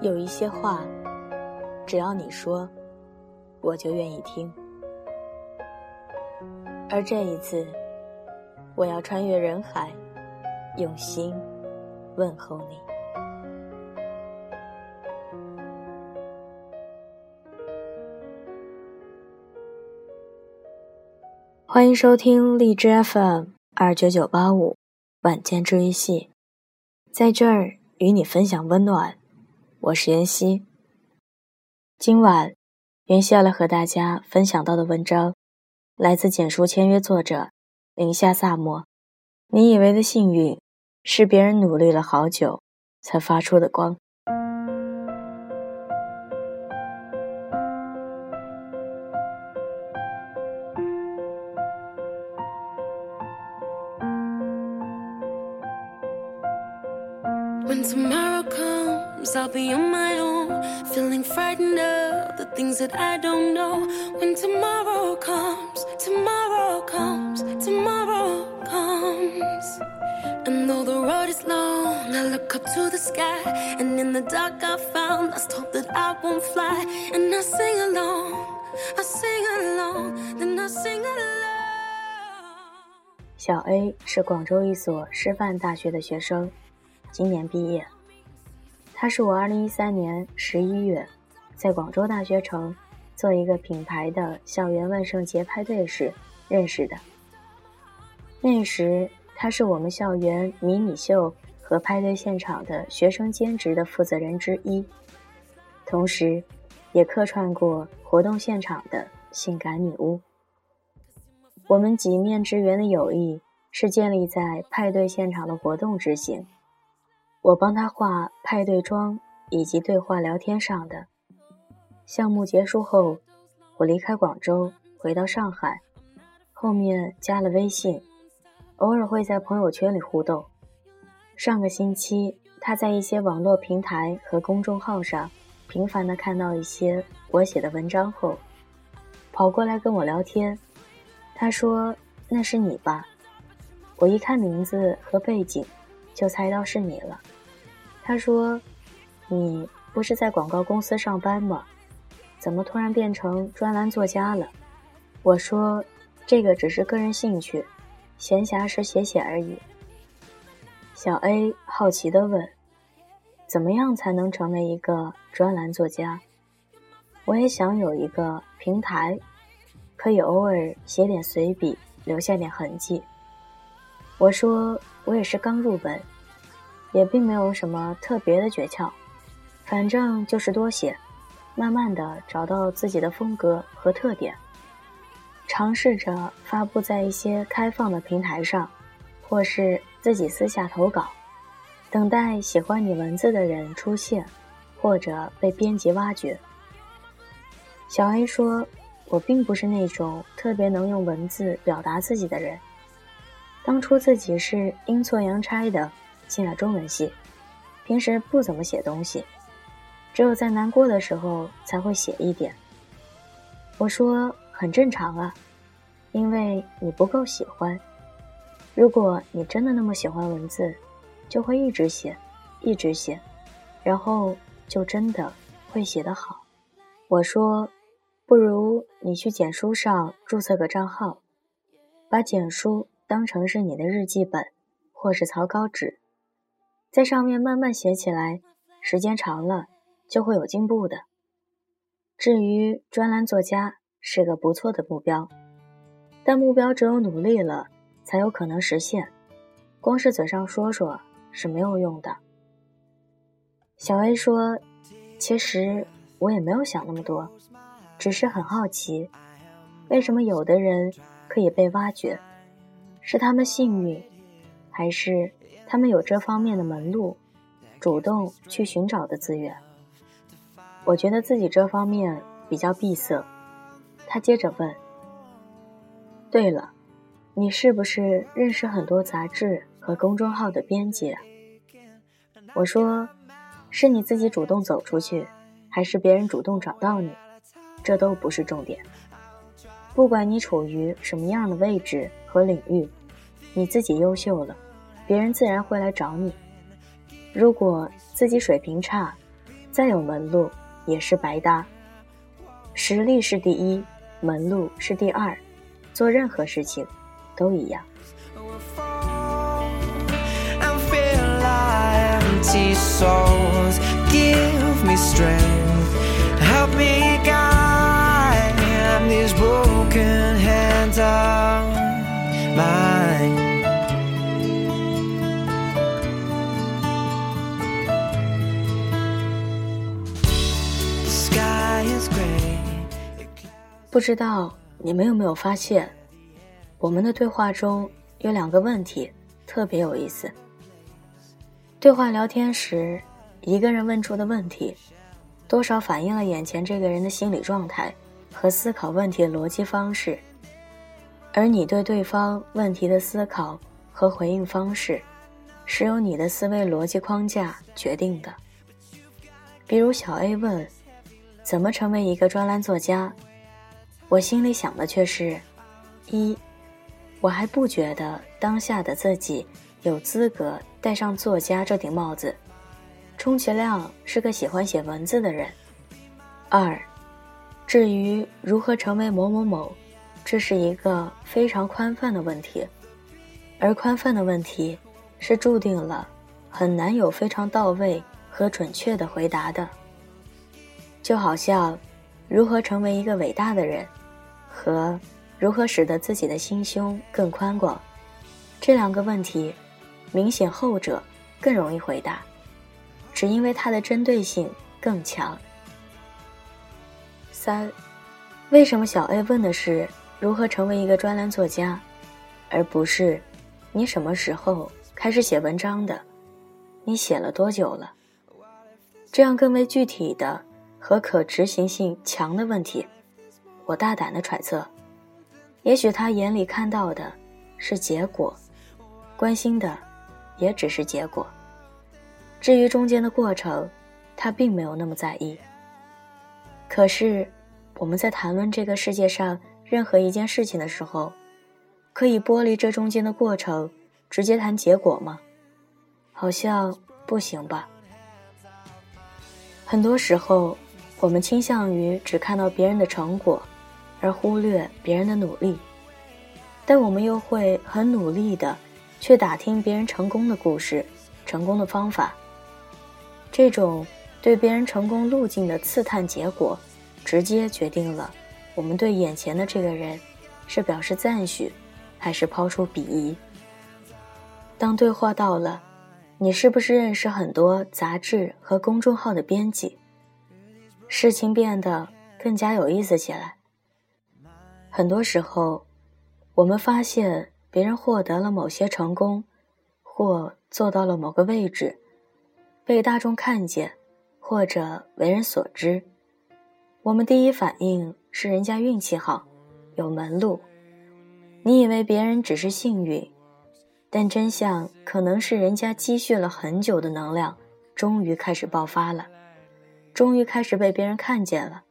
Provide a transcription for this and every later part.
有一些话，只要你说，我就愿意听。而这一次，我要穿越人海，用心问候你。欢迎收听荔枝 FM 二九九八五晚间治愈系，在这儿与你分享温暖。我是妍希。今晚，妍希要来和大家分享到的文章，来自简书签约作者林夏萨摩。你以为的幸运，是别人努力了好久才发出的光。When tomorrow comes, I'll be on my own, feeling frightened of the things that I don't know. When tomorrow comes, tomorrow comes, tomorrow comes. And though the road is long, I look up to the sky, and in the dark I found lost hope that I won't fly. And I sing along, I sing along, then I sing along. 小 A 是广州一所师范大学的学生。今年毕业， 他是我2013年11月在广州大学城做一个品牌的校园万圣节派对时认识的。那时他是我们校园迷你秀和派对现场的学生兼职的负责人之一，同时，也客串过活动现场的性感女巫。我们几面之缘的友谊是建立在派对现场的活动执行。我帮他画派对妆以及对话聊天上的项目结束后，我离开广州回到上海，后面加了微信，偶尔会在朋友圈里互动。上个星期，他在一些网络平台和公众号上频繁地看到一些我写的文章后，跑过来跟我聊天。他说：“那是你吧？”我一看名字和背景。就猜到是你了。他说：“你不是在广告公司上班吗？怎么突然变成专栏作家了？”我说：“这个只是个人兴趣，闲暇时写写而已。”小 A 好奇地问：“怎么样才能成为一个专栏作家？”我也想有一个平台，可以偶尔写点随笔，留下点痕迹。我说。我也是刚入本，也并没有什么特别的诀窍，反正就是多写，慢慢的找到自己的风格和特点，尝试着发布在一些开放的平台上，或是自己私下投稿，等待喜欢你文字的人出现，或者被编辑挖掘。小 A 说：“我并不是那种特别能用文字表达自己的人。”当初自己是阴错阳差的进了中文系，平时不怎么写东西，只有在难过的时候才会写一点。我说很正常啊，因为你不够喜欢。如果你真的那么喜欢文字，就会一直写，一直写，然后就真的会写得好。我说，不如你去简书上注册个账号，把简书。当成是你的日记本，或是草稿纸，在上面慢慢写起来，时间长了就会有进步的。至于专栏作家，是个不错的目标，但目标只有努力了才有可能实现，光是嘴上说说是没有用的。小 A 说：“其实我也没有想那么多，只是很好奇，为什么有的人可以被挖掘。”是他们幸运，还是他们有这方面的门路，主动去寻找的资源？我觉得自己这方面比较闭塞。他接着问：“对了，你是不是认识很多杂志和公众号的编辑？”我说：“是你自己主动走出去，还是别人主动找到你？这都不是重点。不管你处于什么样的位置和领域。”你自己优秀了，别人自然会来找你。如果自己水平差，再有门路也是白搭。实力是第一，门路是第二，做任何事情都一样。不知道你们有没有发现，我们的对话中有两个问题特别有意思。对话聊天时，一个人问出的问题，多少反映了眼前这个人的心理状态和思考问题的逻辑方式，而你对对方问题的思考和回应方式，是由你的思维逻辑框架决定的。比如小 A 问：“怎么成为一个专栏作家？”我心里想的却是：一，我还不觉得当下的自己有资格戴上作家这顶帽子，充其量是个喜欢写文字的人。二，至于如何成为某某某，这是一个非常宽泛的问题，而宽泛的问题是注定了很难有非常到位和准确的回答的。就好像，如何成为一个伟大的人。和如何使得自己的心胸更宽广，这两个问题，明显后者更容易回答，只因为它的针对性更强。三，为什么小 A 问的是如何成为一个专栏作家，而不是你什么时候开始写文章的，你写了多久了？这样更为具体的和可执行性强的问题。我大胆的揣测，也许他眼里看到的是结果，关心的也只是结果。至于中间的过程，他并没有那么在意。可是，我们在谈论这个世界上任何一件事情的时候，可以剥离这中间的过程，直接谈结果吗？好像不行吧。很多时候，我们倾向于只看到别人的成果。而忽略别人的努力，但我们又会很努力的去打听别人成功的故事、成功的方法。这种对别人成功路径的刺探结果，直接决定了我们对眼前的这个人是表示赞许，还是抛出鄙夷。当对话到了，你是不是认识很多杂志和公众号的编辑？事情变得更加有意思起来。很多时候，我们发现别人获得了某些成功，或做到了某个位置，被大众看见，或者为人所知。我们第一反应是人家运气好，有门路。你以为别人只是幸运，但真相可能是人家积蓄了很久的能量，终于开始爆发了，终于开始被别人看见了。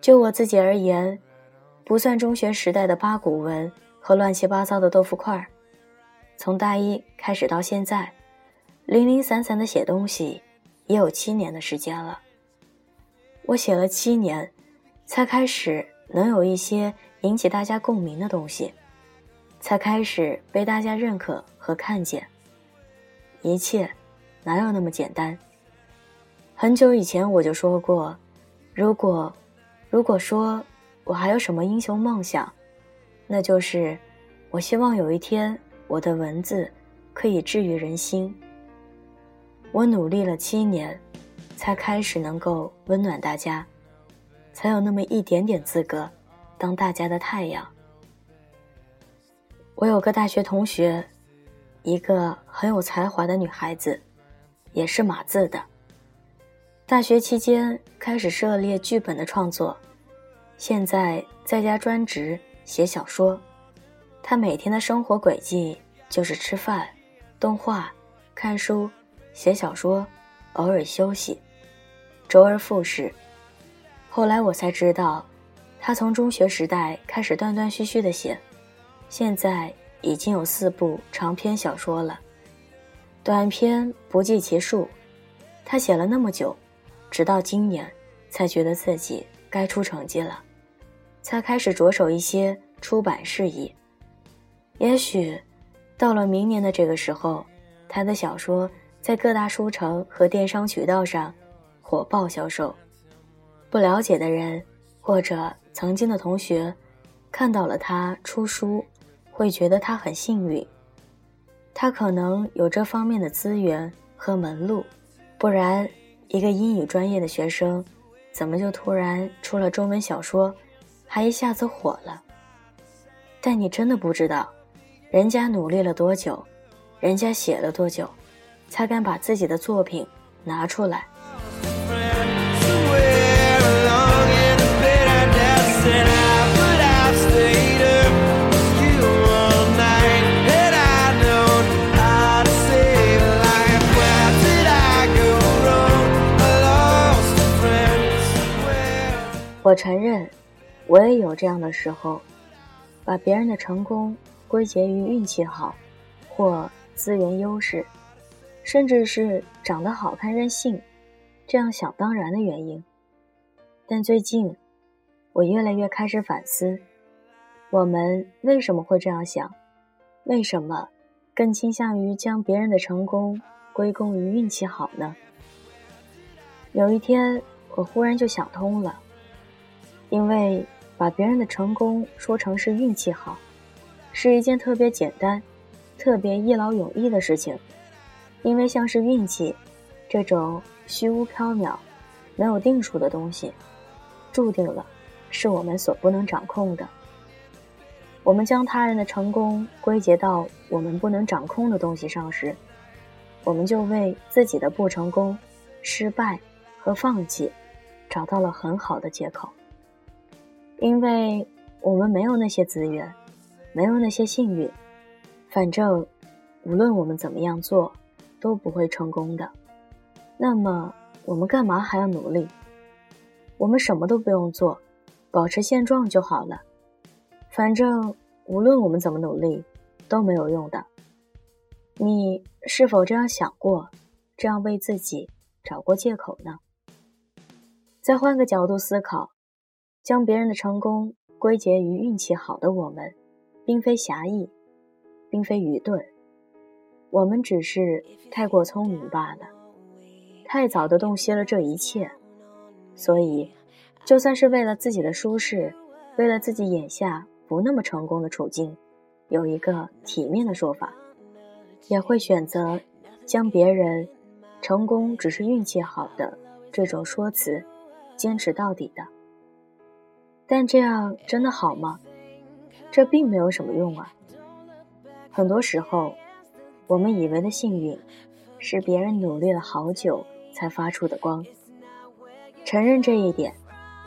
就我自己而言。不算中学时代的八股文和乱七八糟的豆腐块儿，从大一开始到现在，零零散散的写东西，也有七年的时间了。我写了七年，才开始能有一些引起大家共鸣的东西，才开始被大家认可和看见。一切哪有那么简单？很久以前我就说过，如果，如果说。我还有什么英雄梦想？那就是，我希望有一天我的文字可以治愈人心。我努力了七年，才开始能够温暖大家，才有那么一点点资格当大家的太阳。我有个大学同学，一个很有才华的女孩子，也是码字的。大学期间开始涉猎剧本的创作。现在在家专职写小说，他每天的生活轨迹就是吃饭、动画、看书、写小说，偶尔休息，周而复始。后来我才知道，他从中学时代开始断断续续的写，现在已经有四部长篇小说了，短篇不计其数。他写了那么久，直到今年，才觉得自己该出成绩了，才开始着手一些出版事宜。也许，到了明年的这个时候，他的小说在各大书城和电商渠道上火爆销售。不了解的人，或者曾经的同学，看到了他出书，会觉得他很幸运。他可能有这方面的资源和门路，不然，一个英语专业的学生，怎么就突然出了中文小说，还一下子火了？但你真的不知道，人家努力了多久，人家写了多久，才敢把自己的作品拿出来。我承认，我也有这样的时候，把别人的成功归结于运气好，或资源优势，甚至是长得好看任性，这样想当然的原因。但最近，我越来越开始反思，我们为什么会这样想？为什么更倾向于将别人的成功归功于运气好呢？有一天，我忽然就想通了。因为把别人的成功说成是运气好，是一件特别简单、特别一劳永逸的事情。因为像是运气这种虚无缥缈、没有定数的东西，注定了是我们所不能掌控的。我们将他人的成功归结到我们不能掌控的东西上时，我们就为自己的不成功、失败和放弃找到了很好的借口。因为我们没有那些资源，没有那些幸运，反正无论我们怎么样做，都不会成功的。那么我们干嘛还要努力？我们什么都不用做，保持现状就好了。反正无论我们怎么努力，都没有用的。你是否这样想过？这样为自己找过借口呢？再换个角度思考。将别人的成功归结于运气好的我们，并非狭义，并非愚钝，我们只是太过聪明罢了，太早的洞悉了这一切。所以，就算是为了自己的舒适，为了自己眼下不那么成功的处境，有一个体面的说法，也会选择将别人成功只是运气好的这种说辞坚持到底的。但这样真的好吗？这并没有什么用啊。很多时候，我们以为的幸运，是别人努力了好久才发出的光。承认这一点，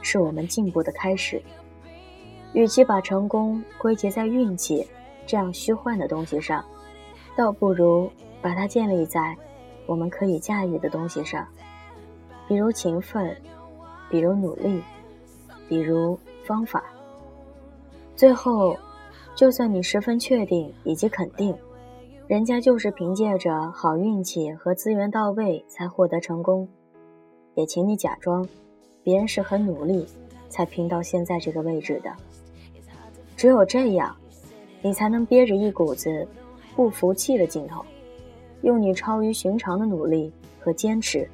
是我们进步的开始。与其把成功归结在运气这样虚幻的东西上，倒不如把它建立在我们可以驾驭的东西上，比如勤奋，比如努力，比如。方法。最后，就算你十分确定以及肯定，人家就是凭借着好运气和资源到位才获得成功，也请你假装，别人是很努力才拼到现在这个位置的。只有这样，你才能憋着一股子不服气的劲头，用你超于寻常的努力和坚持，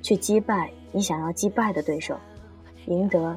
去击败你想要击败的对手，赢得。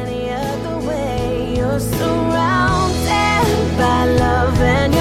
Surrounded by love and